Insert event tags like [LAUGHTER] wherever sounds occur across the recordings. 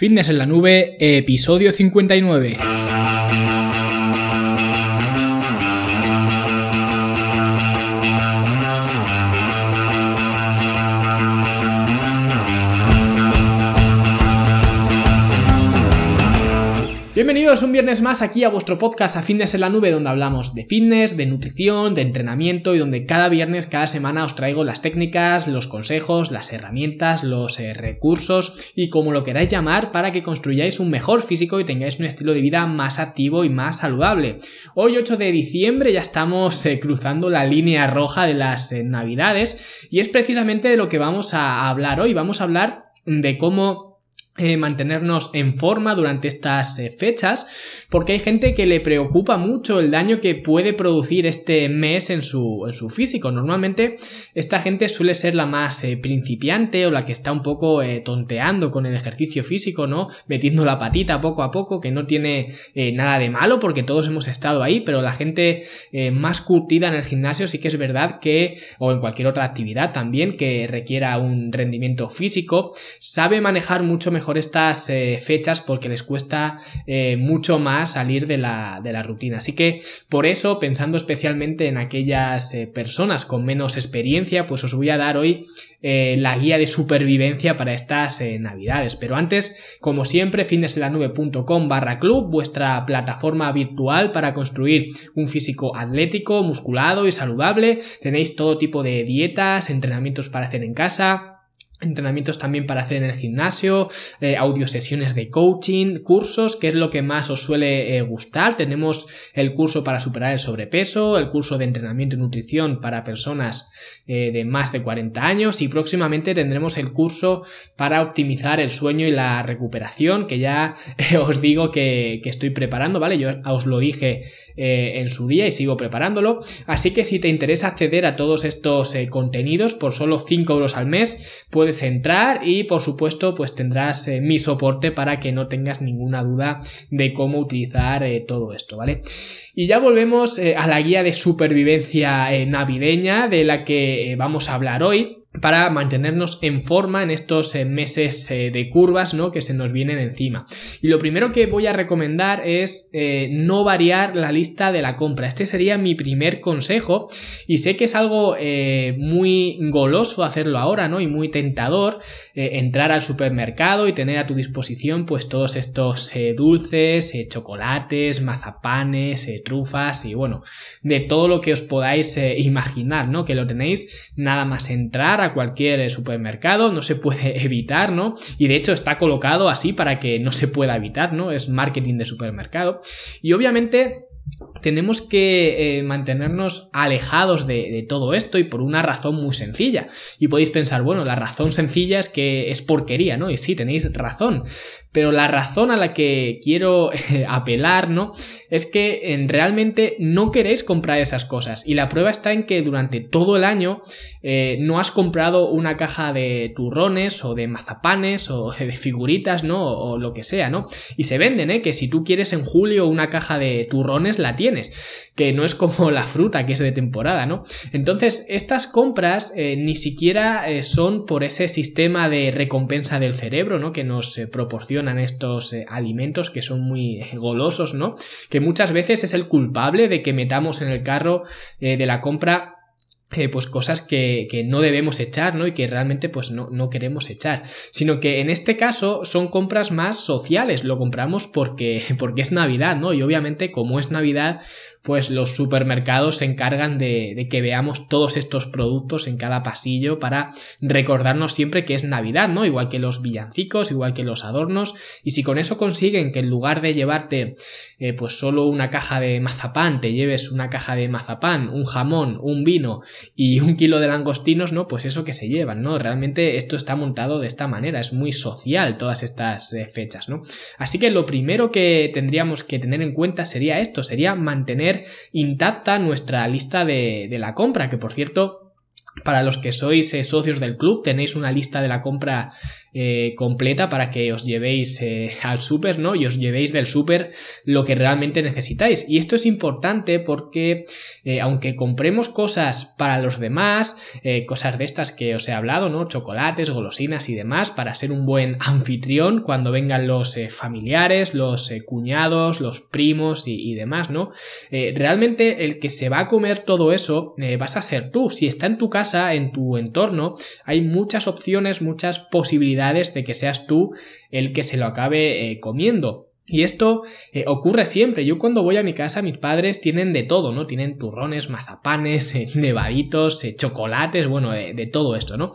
Fitness en la nube, episodio 59. Un viernes más aquí a vuestro podcast a Fitness en la Nube, donde hablamos de fitness, de nutrición, de entrenamiento y donde cada viernes, cada semana os traigo las técnicas, los consejos, las herramientas, los eh, recursos y como lo queráis llamar para que construyáis un mejor físico y tengáis un estilo de vida más activo y más saludable. Hoy 8 de diciembre ya estamos eh, cruzando la línea roja de las eh, navidades y es precisamente de lo que vamos a hablar hoy. Vamos a hablar de cómo eh, mantenernos en forma durante estas eh, fechas porque hay gente que le preocupa mucho el daño que puede producir este mes en su, en su físico. Normalmente esta gente suele ser la más eh, principiante o la que está un poco tonteando con el ejercicio físico no metiendo la patita poco a poco que no tiene nada de malo porque todos hemos estado ahí pero la gente más curtida en el gimnasio sí que es verdad que o en cualquier otra actividad también que requiera un rendimiento físico sabe manejar mucho mejor estas eh, fechas porque les cuesta eh, mucho más salir de la, de la, rutina. Así que por eso, pensando especialmente en aquellas eh, personas con menos experiencia, pues os voy a dar hoy la guía de supervivencia para estas navidades. Pero antes, como siempre, fitnesselanube.com barra club, vuestra plataforma virtual para construir un físico atlético, musculado y saludable. Tenéis todo tipo de dietas, entrenamientos para hacer en casa entrenamientos también para hacer en el gimnasio, eh, audio de coaching, cursos, que es lo que más os suele eh, gustar. Tenemos el curso para superar el sobrepeso, el curso de entrenamiento y nutrición para personas eh, de más de 40 años y próximamente tendremos el curso para optimizar el sueño y la recuperación, que ya [LAUGHS] os digo que, que, estoy preparando, ¿vale? Yo os lo dije en su día y sigo preparándolo. Así que si te interesa acceder a todos estos contenidos por solo 5 euros al mes, puedes entrar y por supuesto pues tendrás eh, mi soporte para que no tengas ninguna duda de cómo utilizar eh, todo esto, ¿vale? Y ya volvemos eh, a la guía de supervivencia navideña de la que vamos a hablar hoy para mantenernos en forma en estos eh, meses eh, de curvas ¿no? que se nos vienen encima. Y lo primero que voy a recomendar es eh, no variar la lista de la compra. Este sería mi primer consejo y sé que es algo muy goloso hacerlo ahora ¿no? y muy tentador entrar al supermercado y tener a tu disposición pues todos estos dulces, chocolates, mazapanes, trufas y bueno, de todo lo que os podáis imaginar, ¿no? Que lo tenéis nada más entrar a cualquier eh, supermercado, no se puede [LAUGHS] evitar, ¿no? Y de hecho está colocado así para que no se pueda evitar, ¿no? Es marketing de supermercado. Y obviamente tenemos que eh, mantenernos alejados de, todo esto y por una razón muy sencilla. Y podéis pensar, bueno, la razón sencilla es que es porquería, ¿no? Y sí, tenéis razón. Pero la razón a la que quiero eh, apelar, ¿no? Es que en, realmente no queréis comprar esas cosas. Y la prueba está en que durante todo el año eh, no has comprado una caja de turrones o de mazapanes o [LAUGHS] de figuritas, ¿no? O, o lo que sea, ¿no? Y se venden, ¿eh? Que si tú quieres en julio una caja de turrones, la tienes, que no es como la fruta que es de temporada, ¿no? Entonces, estas compras eh, ni siquiera eh, son por ese sistema de recompensa del cerebro, ¿no? Que nos eh, proporcionan estos alimentos que son muy golosos, ¿no? Que muchas veces es el culpable de que metamos en el carro de la compra eh, pues cosas que, que, no debemos echar, ¿no? Y que realmente pues no, no, queremos echar. Sino que en este caso son compras más sociales. Lo compramos porque, [LAUGHS] porque es Navidad, ¿no? Y obviamente como es Navidad, pues los supermercados se encargan de, de que veamos todos estos productos en cada pasillo para recordarnos siempre que es Navidad, ¿no? Igual que los villancicos, igual que los adornos. Y si con eso consiguen que en lugar de llevarte eh, pues solo una caja de mazapán, te lleves una caja de mazapán, un jamón, un vino, y un kilo de langostinos, ¿no? Pues eso que se llevan, ¿no? Realmente esto está montado de esta manera, es muy social todas estas eh, fechas, ¿no? Así que lo primero que tendríamos que tener en cuenta sería esto, sería mantener intacta nuestra lista de, de la compra, que por cierto Para los que sois eh, socios del club, tenéis una lista de la compra eh, completa para que os llevéis eh, al súper, ¿no? Y os llevéis del súper lo que realmente necesitáis. Y esto es importante porque, aunque compremos cosas para los demás, cosas de estas que os he hablado, ¿no? Chocolates, golosinas y demás, para ser un buen anfitrión cuando vengan los familiares, los cuñados, los primos y, y demás, ¿no? realmente el que se va a comer todo eso vas a ser tú. Si está en tu casa, en tu entorno, hay muchas opciones, muchas posibilidades de que seas tú el que se lo acabe eh, comiendo. Y esto eh, ocurre siempre. Yo cuando voy a mi casa, mis padres tienen de todo, ¿no? Tienen turrones, mazapanes, [LAUGHS] eh, nevaditos, eh, chocolates, bueno, de todo esto, ¿no?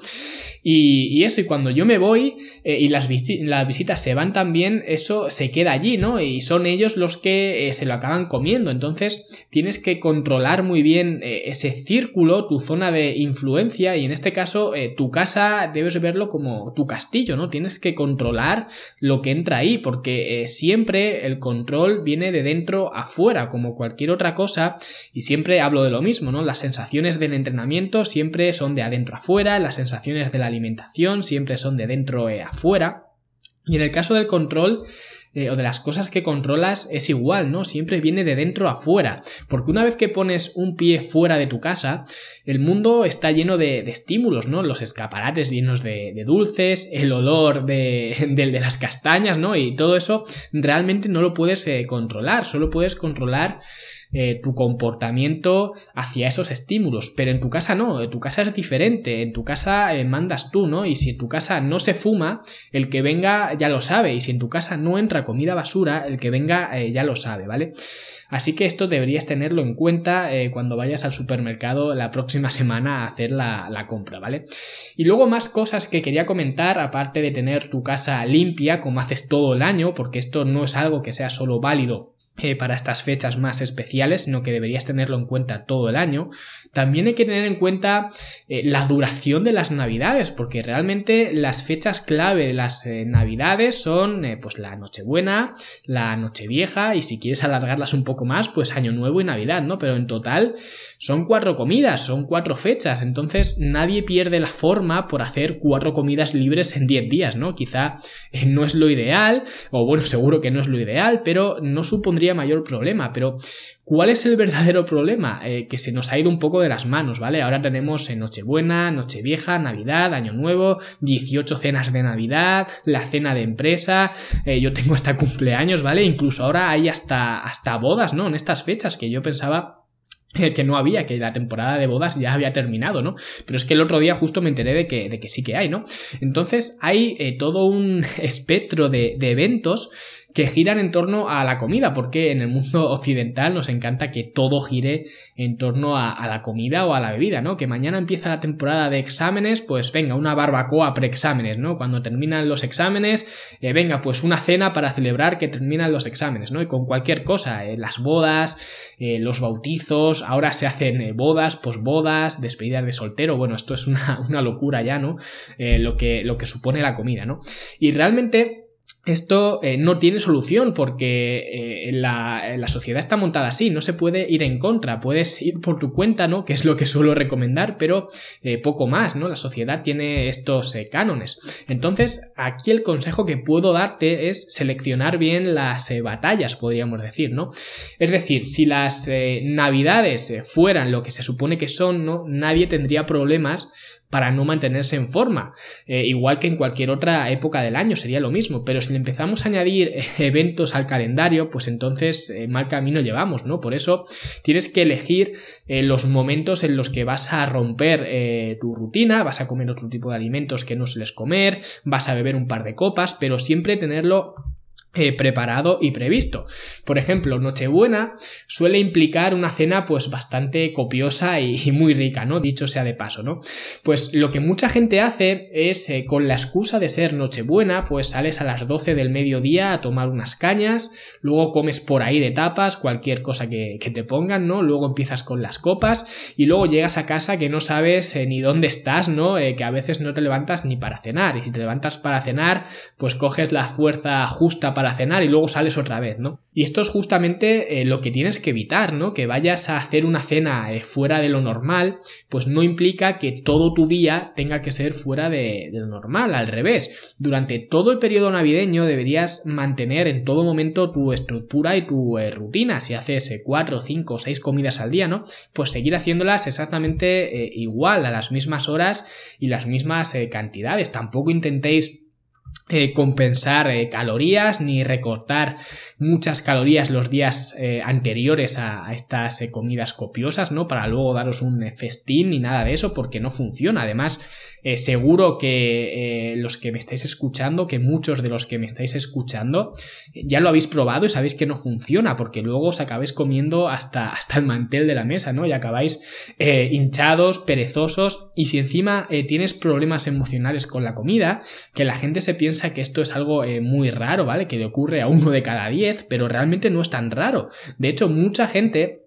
Y, eso, y cuando yo me voy y las, las, visitas se van también, eso se queda allí, ¿no? Y son ellos los que se lo acaban comiendo. Entonces tienes que controlar muy bien ese círculo, tu zona de influencia, y en este caso tu casa debes verlo como tu castillo, ¿no? Tienes que controlar lo que entra ahí, porque siempre el control viene de dentro afuera, como cualquier otra cosa, y siempre hablo de lo mismo, ¿no? Las sensaciones del entrenamiento siempre son de adentro afuera, las sensaciones de la alimentación siempre son de dentro eh, afuera. Y en el caso del control, eh, o de las cosas que controlas es igual, ¿no? Siempre viene de dentro a fuera. Porque una vez que pones un pie fuera de tu casa, el mundo está lleno de, estímulos, ¿no? Los escaparates llenos de, dulces, el olor de, [LAUGHS] de, las castañas, ¿no? Y todo eso realmente no lo puedes eh, controlar, solo puedes controlar eh, tu comportamiento hacia esos estímulos. Pero en tu casa no, en tu casa es diferente, en tu casa eh, mandas tú, ¿no? Y si en tu casa no se fuma, el que venga ya lo sabe. Y si en tu casa no entra comida basura, el que venga eh, ya lo sabe, ¿vale? Así que esto deberías tenerlo en cuenta cuando vayas al supermercado la próxima [LAUGHS] semana a hacer la, la, compra, ¿vale? Y luego más cosas que quería comentar, aparte de tener tu casa limpia, como haces todo el año, porque esto no es algo que sea solo válido eh, para estas fechas más especiales, sino que deberías tenerlo en cuenta todo el año. También hay que tener en cuenta eh, la duración de las navidades, porque realmente las fechas clave de las eh, navidades son pues la Nochebuena, la Nochevieja y si quieres alargarlas un poco más, pues Año Nuevo y Navidad, ¿no? Pero en total son cuatro comidas, son cuatro fechas, entonces nadie pierde la forma por hacer cuatro comidas libres en diez días, ¿no? Quizá no es lo ideal, o bueno, [LAUGHS] seguro que no es lo ideal, pero no supondría mayor problema, pero ¿cuál es el verdadero problema? Eh, que se nos ha ido un poco de las manos, ¿vale? Ahora tenemos en Nochebuena, Nochevieja, Navidad, Año Nuevo, 18 cenas de Navidad, la cena de empresa, eh, yo tengo hasta [LAUGHS] cumpleaños, ¿vale? Incluso ahora hay hasta, hasta bodas, ¿no? En estas fechas que yo pensaba [LAUGHS] que no había, que la temporada de bodas ya había terminado, ¿no? Pero es que el otro día justo me enteré de que, de que sí que hay, ¿no? Entonces hay eh, todo un [LAUGHS] espectro de, de eventos que giran en torno a la comida, porque en el mundo [LAUGHS] occidental nos encanta que todo gire en torno a, la comida o a la bebida, ¿no? Que mañana empieza la temporada de exámenes, pues venga, una barbacoa preexámenes, ¿no? Cuando terminan los exámenes, eh, venga, pues una cena para celebrar que terminan los exámenes, ¿no? Y con cualquier cosa, eh, las bodas, eh, los bautizos, ahora se hacen bodas, posbodas, despedidas de soltero, bueno, esto es una, [LAUGHS] una locura ya, ¿no? lo, que, lo que supone la comida, ¿no? Y realmente esto eh, no tiene solución porque eh, la, la, sociedad está montada así, no se puede ir en contra, puedes ir por tu cuenta, ¿no? Que es lo que [LAUGHS] suelo recomendar, pero eh, poco más, ¿no? La sociedad tiene estos cánones. Entonces, aquí el consejo que puedo darte es seleccionar bien las batallas, podríamos decir, ¿no? Es decir, si las navidades fueran lo que se supone que son, ¿no? Nadie tendría problemas para no mantenerse en forma. Eh, igual que en cualquier otra época del año sería lo mismo, pero si le empezamos a añadir eh, [LAUGHS] eventos al calendario, pues entonces eh, mal camino llevamos, ¿no? Por eso tienes que elegir los momentos en los que vas a romper tu rutina, vas a comer otro tipo de alimentos que no sueles comer, vas a beber un par de copas, pero siempre tenerlo eh, preparado y previsto. Por ejemplo, Nochebuena suele implicar una cena pues bastante copiosa y, muy rica, ¿no? Dicho sea de paso, ¿no? Pues lo que mucha gente hace es, eh, con la excusa de ser Nochebuena, pues sales a las 12 del mediodía a tomar unas cañas, luego comes por ahí de tapas, cualquier cosa que, te pongan, ¿no? Luego empiezas con las copas y luego llegas a casa que no sabes eh, ni dónde estás, ¿no? que a veces no te levantas ni para cenar y si te levantas para cenar, pues coges la fuerza justa para para cenar y luego sales otra vez, ¿no? Y esto es justamente eh, lo que tienes que evitar, ¿no? Que vayas a hacer una cena eh, fuera de lo normal, pues no implica que todo tu día tenga que ser fuera de, lo normal, al revés. Durante todo el periodo navideño deberías mantener en todo momento tu estructura y tu eh, rutina. Si haces 4, 5, 6 comidas al día, ¿no? Pues seguir haciéndolas exactamente igual, a las mismas horas y las mismas cantidades. Tampoco intentéis eh, compensar eh, calorías ni recortar muchas calorías los días eh, anteriores a, estas comidas copiosas, ¿no? Para luego daros un festín ni nada de eso porque no funciona. Además, seguro que los que me estáis escuchando, que muchos de los que me estáis escuchando, ya lo habéis probado y sabéis que no funciona porque luego os acabáis comiendo hasta, hasta el mantel de la mesa, ¿no? Y acabáis hinchados, perezosos y si encima tienes problemas emocionales con la comida, que la gente se piensa que esto es algo eh, muy raro, ¿vale? Que le ocurre a uno de cada diez, pero realmente no es tan raro. De hecho, mucha gente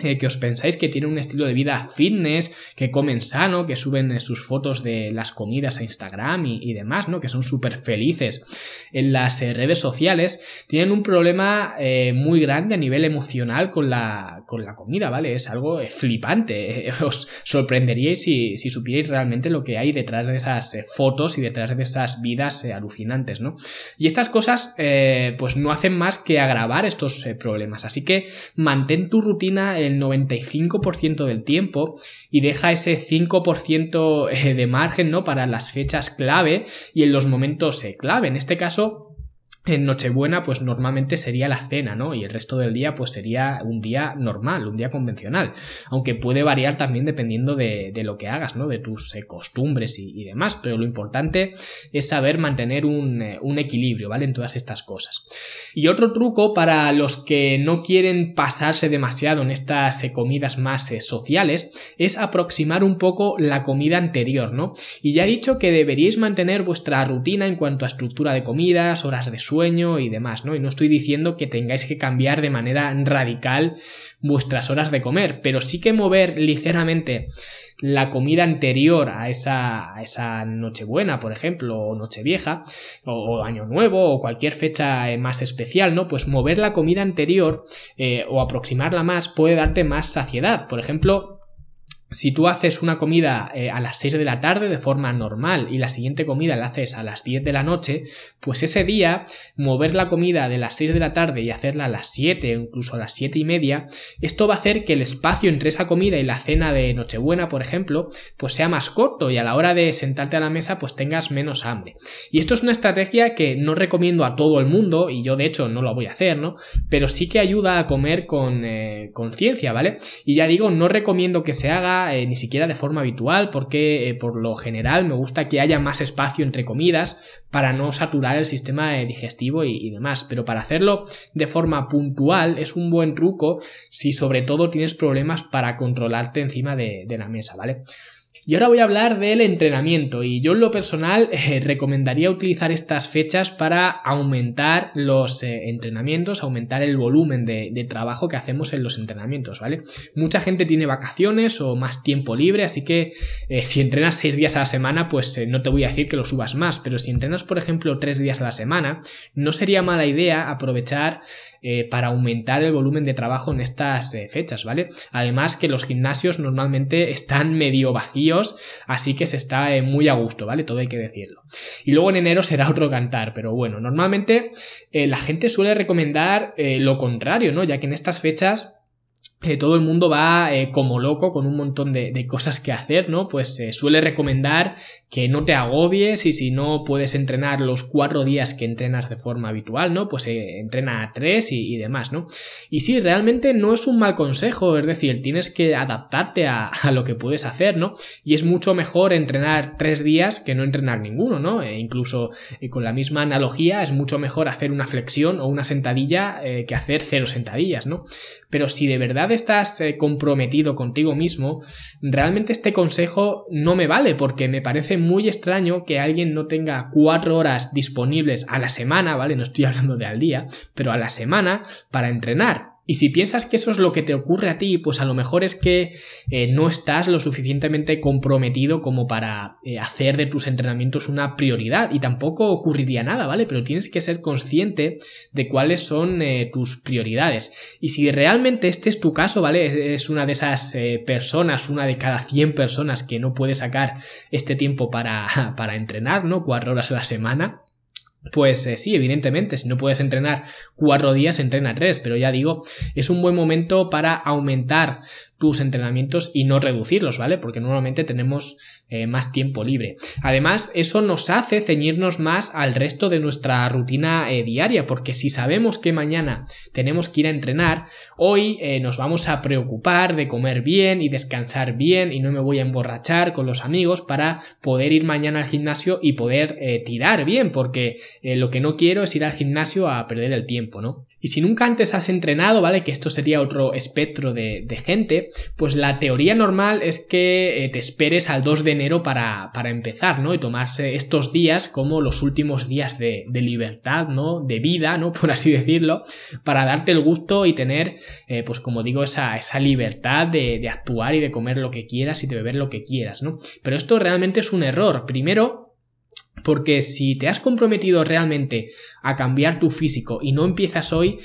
eh, que os pensáis que tienen un estilo de vida fitness, que comen sano, que suben eh, sus fotos de las comidas a Instagram y, demás, ¿no? Que son súper felices en las eh, redes sociales, tienen un problema muy grande a nivel emocional con la, con la comida, ¿vale? Es algo flipante. [LAUGHS] Os sorprenderíais si, si supierais realmente lo que hay detrás de esas fotos y detrás de esas vidas alucinantes, ¿no? Y estas cosas, pues no hacen más que agravar estos problemas. Así que mantén tu rutina el 95% del tiempo y deja ese 5% eh, de margen ¿no? para las fechas clave y en los momentos eh, clave. En este caso, en Nochebuena, pues normalmente sería la cena, ¿no? Y el resto del día, pues sería un día normal, un día convencional. Aunque puede variar también dependiendo de, lo que hagas, ¿no? De tus eh, costumbres y, demás. Pero lo importante es saber mantener un, eh, un, equilibrio, ¿vale? En todas estas cosas. Y otro truco para los que no quieren pasarse demasiado en estas eh, comidas más sociales es aproximar un poco la comida anterior, ¿no? Y ya he dicho que deberíais mantener vuestra rutina en cuanto a estructura de comidas, horas de sueño, y demás, ¿no? Y no estoy diciendo que tengáis que cambiar de manera radical vuestras horas de comer, pero sí que mover ligeramente la comida anterior a esa, a esa Nochebuena, por ejemplo, o Nochevieja, o, Año Nuevo, o cualquier fecha eh, más especial, ¿no? Pues mover la comida anterior eh, o aproximarla más puede darte más saciedad. Por ejemplo, si tú haces una comida eh, a las 6 de la tarde de forma normal y la siguiente comida la haces a las 10 de la noche, pues ese día mover la comida de las 6 de la tarde y hacerla a las 7 o incluso a las 7 y media, esto va a hacer que el espacio entre esa comida y la cena de Nochebuena, por ejemplo, pues sea más corto y a la hora de sentarte a la mesa pues tengas menos hambre. Y esto es una estrategia que no recomiendo a todo el mundo y yo de hecho no lo voy a hacer, ¿no? Pero sí que ayuda a comer con eh, conciencia, ¿vale? Y ya digo, no recomiendo que se haga eh, ni siquiera de forma habitual porque eh, por lo general me gusta que haya más espacio entre comidas para no saturar el sistema eh, digestivo y, demás. Pero para hacerlo de forma puntual es un buen truco si sobre todo tienes problemas para controlarte encima de, de la mesa, ¿vale? Y ahora voy a hablar del entrenamiento y yo en lo personal [LAUGHS] eh, recomendaría utilizar estas fechas para aumentar los eh, entrenamientos, aumentar el volumen de, trabajo que hacemos en los entrenamientos, ¿vale? Mucha gente tiene vacaciones o más tiempo libre, así que eh, si entrenas seis días a la semana, pues no te voy a decir que lo subas más, pero si entrenas, por ejemplo, tres días a la semana, no sería mala idea aprovechar para aumentar el volumen de trabajo en estas fechas, ¿vale? Además que los gimnasios normalmente están medio vacíos así que se está eh, muy a gusto, ¿vale? Todo hay que decirlo. Y luego en enero será otro cantar, pero bueno, normalmente eh, la gente suele recomendar eh, lo contrario, ¿no? Ya que en estas fechas todo el mundo va eh, como loco con un montón de, cosas que hacer, ¿no? Pues se suele recomendar que no te agobies y si no puedes entrenar los cuatro días que entrenas de forma habitual, ¿no? Pues eh, entrena a tres y, demás, ¿no? Y sí, realmente no es un mal consejo, es decir, tienes que adaptarte a, lo que puedes hacer, ¿no? Y es mucho mejor entrenar tres días que no entrenar ninguno, ¿no? E incluso eh, con la misma analogía es mucho mejor hacer una flexión o una sentadilla que hacer cero sentadillas, ¿no? Pero si de verdad estás eh, comprometido contigo mismo, realmente este consejo no me vale porque me parece muy extraño que alguien no tenga cuatro horas disponibles a la semana, ¿vale? No estoy [LAUGHS] hablando de al día, pero a la semana para entrenar Y si piensas que eso es lo que te ocurre a ti, pues a lo mejor es que eh, no estás lo suficientemente comprometido como para eh, hacer de tus entrenamientos una prioridad. Y tampoco ocurriría nada, ¿vale? Pero tienes que ser consciente de cuáles son eh, tus prioridades. Y si realmente este es tu caso, ¿vale? Es, una de esas personas, una de cada 100 personas que no puede sacar este tiempo para, [LAUGHS] para entrenar, ¿no? Cuatro horas a la semana pues eh, sí, evidentemente, si no puedes entrenar cuatro días, entrena tres, pero ya digo, es un buen momento para aumentar tus entrenamientos y no reducirlos, ¿vale? Porque normalmente tenemos eh, más tiempo libre. Además, eso nos hace ceñirnos más al resto de nuestra rutina eh, diaria, porque si sabemos que mañana tenemos que ir a entrenar, hoy nos vamos a preocupar de comer bien y descansar bien y no me voy a emborrachar con los amigos para poder ir mañana al gimnasio y poder tirar bien, porque eh, lo que no quiero es ir al gimnasio a perder el tiempo, ¿no? Y si nunca antes has entrenado, ¿vale? Que esto sería otro espectro de, gente, pues la teoría normal es que eh, te esperes al 2 de enero para, empezar, ¿no? Y tomarse estos días como los últimos días de, libertad, ¿no? De vida, ¿no? [LAUGHS] Por así decirlo, para darte el gusto y tener, eh, pues como digo, esa, esa libertad de, de actuar y de comer lo que quieras y de beber lo que quieras, ¿no? Pero esto realmente es un error. Primero, porque si te has comprometido realmente a cambiar tu físico y no empiezas hoy,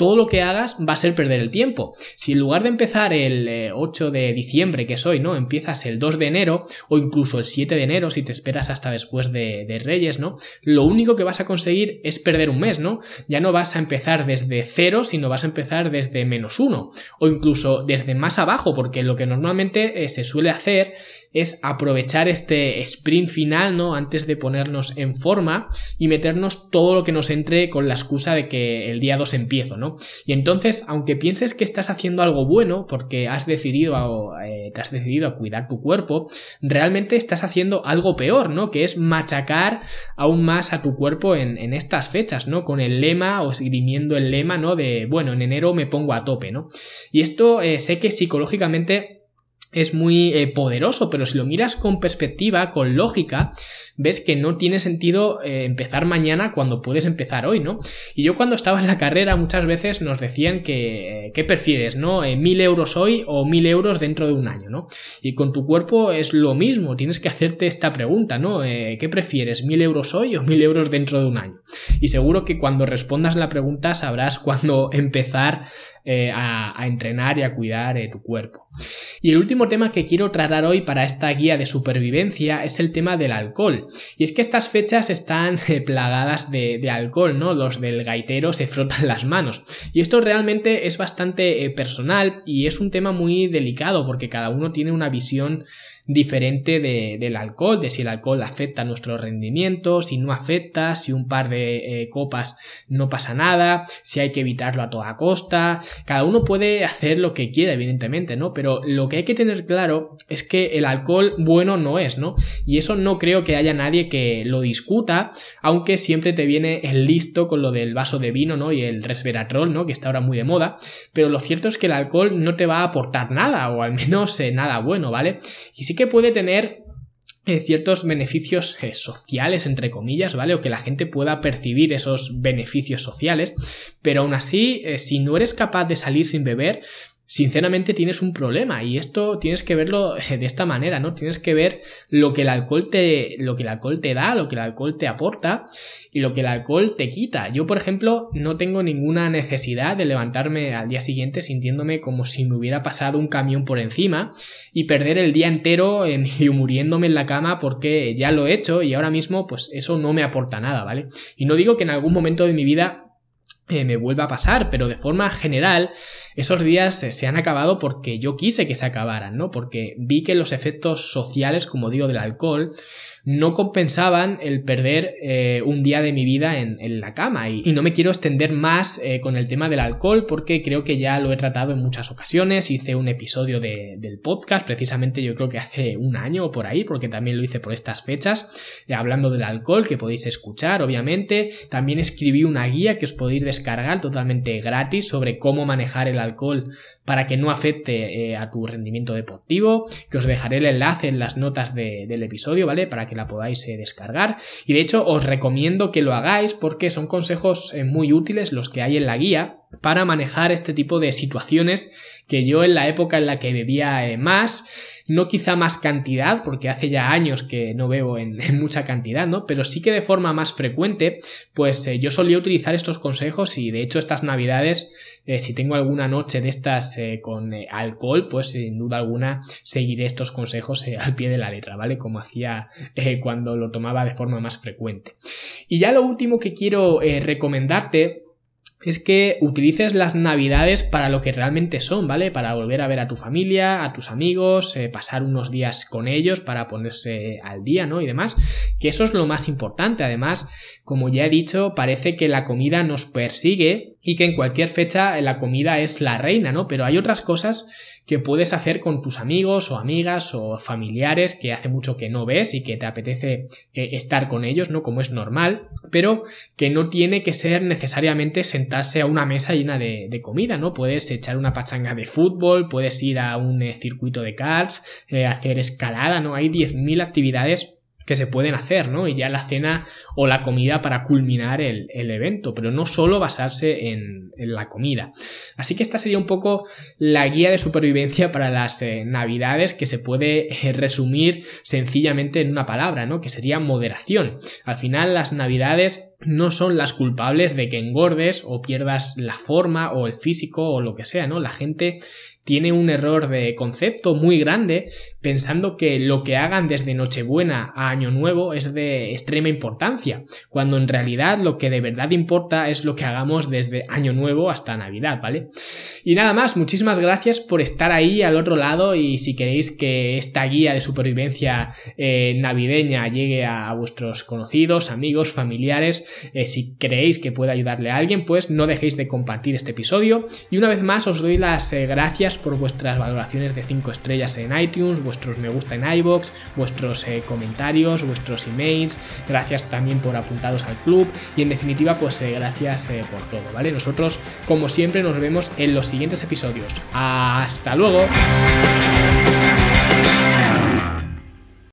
todo lo que hagas va a ser perder el tiempo. Si en lugar de empezar el 8 eh, de diciembre, que es hoy, ¿no? Empiezas el 2 de enero o incluso el 7 de enero, si te esperas hasta después de, de, Reyes, ¿no? Lo único que vas a conseguir es perder un mes, ¿no? Ya no vas a empezar desde cero, sino vas a empezar desde menos uno o incluso desde más abajo, porque lo que normalmente eh, se suele hacer es aprovechar este sprint final, ¿no? Antes de ponernos en forma y meternos todo lo que nos entre con la excusa de que el día 2 empiezo, ¿no? Y entonces, aunque pienses que estás haciendo algo bueno porque has decidido a, eh, te has decidido a cuidar tu cuerpo, realmente estás haciendo algo peor, ¿no? Que es machacar aún más a tu cuerpo en, estas fechas, ¿no? Con el lema o esgrimiendo el lema, ¿no? De, bueno, en enero me pongo a tope, ¿no? Y esto eh, sé que psicológicamente es muy eh, poderoso, pero si lo miras con perspectiva, con lógica, ves que no tiene sentido eh, empezar mañana cuando puedes empezar hoy, ¿no? Y yo cuando estaba en la carrera muchas veces nos decían que, eh, ¿qué prefieres, no? ¿Mil euros hoy o mil euros dentro de un año, ¿no? Y con tu cuerpo es lo mismo, tienes que hacerte esta pregunta, ¿no? ¿Qué prefieres, mil euros hoy o mil euros dentro de un año? Y seguro que cuando respondas la pregunta sabrás cuándo [LAUGHS] empezar a, entrenar y a cuidar tu cuerpo. Y el último tema que quiero tratar hoy para esta guía de supervivencia es el tema del alcohol. Y es que estas fechas están eh, plagadas de, alcohol, ¿no? Los del gaitero se frotan las manos. Y esto realmente es bastante eh, personal y es un tema muy delicado porque cada uno tiene una visión diferente del alcohol, de si el alcohol afecta nuestro rendimiento, si no afecta, si un par de eh, copas no pasa nada, si hay que evitarlo a toda costa. Cada uno puede hacer lo que quiera, evidentemente, ¿no? Pero lo que hay que tener claro es que el alcohol bueno no es, ¿no? Y eso no creo que haya nadie que lo discuta, aunque siempre te viene el listo con lo del vaso de vino, ¿no? Y el resveratrol, ¿no? Que está ahora muy de moda. Pero lo cierto es que el alcohol no te va a aportar nada, o al menos eh, nada bueno, ¿vale? Y sí que puede tener eh, ciertos beneficios eh, sociales, entre comillas, ¿vale? O que la gente pueda percibir esos beneficios sociales, pero aún así, si no eres capaz de salir sin beber, sinceramente tienes un problema y esto tienes que verlo [LAUGHS] de esta manera, ¿no? Tienes que ver lo que el alcohol te lo que el alcohol te da, lo que el alcohol te aporta y lo que el alcohol te quita. Yo, por ejemplo, no tengo ninguna necesidad de levantarme al día siguiente sintiéndome como si me hubiera pasado un camión por encima y perder el día entero en, [LAUGHS] muriéndome en la cama porque ya lo he hecho y ahora mismo pues eso no me aporta nada, ¿vale? Y no digo que en algún momento de mi vida eh, me vuelva a pasar, pero de forma general esos días se han acabado porque yo quise que se acabaran, ¿no? Porque vi que los efectos sociales, como digo, del alcohol no compensaban el perder eh, un día de mi vida en, la cama. Y, no me quiero extender más eh, con el tema del alcohol porque creo que ya lo he tratado en muchas ocasiones. Hice un episodio del podcast, precisamente yo creo que hace un año o por ahí, porque también lo hice por estas fechas, eh, hablando del alcohol, que podéis escuchar, obviamente. También escribí una guía que os podéis descargar totalmente gratis sobre cómo manejar el alcohol para que no afecte a tu rendimiento deportivo, que os dejaré el enlace en las notas del episodio, ¿vale? Para que la podáis eh, descargar. Y de hecho os recomiendo que lo hagáis porque son consejos eh, muy útiles los que hay en la guía para manejar este tipo de situaciones que yo en la época en la que bebía eh, más no quizá más cantidad, porque hace ya años que no bebo [LAUGHS] en, mucha cantidad, ¿no? Pero sí que de forma más frecuente, pues eh, yo solía utilizar estos consejos y de hecho estas navidades, eh, si tengo alguna noche de estas eh, con alcohol, pues sin duda alguna seguiré estos consejos al pie de la letra, ¿vale? Como hacía cuando lo tomaba de forma más frecuente. Y ya lo último que quiero recomendarte es que utilices las navidades para lo que realmente son, ¿vale? Para volver a ver a tu familia, a tus amigos, eh, pasar unos días con ellos para ponerse al día, ¿no? Y demás, que eso es lo más importante. Además, como ya he dicho, parece que la comida nos persigue y que en cualquier fecha la comida es la reina, ¿no? Pero hay otras cosas que puedes hacer con tus amigos o amigas o familiares que hace mucho que no ves y que te apetece eh, estar con ellos, ¿no? Como es normal, pero que no tiene que ser necesariamente sentarse a una mesa llena de, comida, ¿no? Puedes echar una pachanga de fútbol, puedes ir a un eh, circuito de karts, eh, hacer escalada, ¿no? Hay 10.000 actividades que se pueden hacer, ¿no? Y ya la cena o la comida para culminar el, evento, pero no solo basarse en, la comida. Así que esta sería un poco la guía de supervivencia para las eh, navidades que se puede eh, resumir sencillamente en una palabra, ¿no? Que sería moderación. Al final las navidades no son las culpables de que engordes o pierdas la forma o el físico o lo que sea, ¿no? La gente tiene un error de concepto muy grande pensando que lo que hagan desde Nochebuena a Año Nuevo es de extrema importancia, cuando en realidad lo que de verdad importa es lo que hagamos desde Año Nuevo hasta Navidad, ¿vale? Y nada más, muchísimas gracias por estar ahí al otro lado y si queréis que esta guía de supervivencia eh, navideña llegue a, vuestros conocidos, amigos, familiares, eh, si creéis que puede ayudarle a alguien, pues no dejéis de compartir este episodio y una vez más os doy las eh, gracias por vuestras valoraciones de 5 estrellas en iTunes, vuestros me gusta en iBox, vuestros eh, comentarios, vuestros emails, gracias también por apuntaros al club y en definitiva pues eh, gracias eh, por todo, ¿vale? Nosotros como siempre nos vemos en los siguientes episodios. Hasta luego.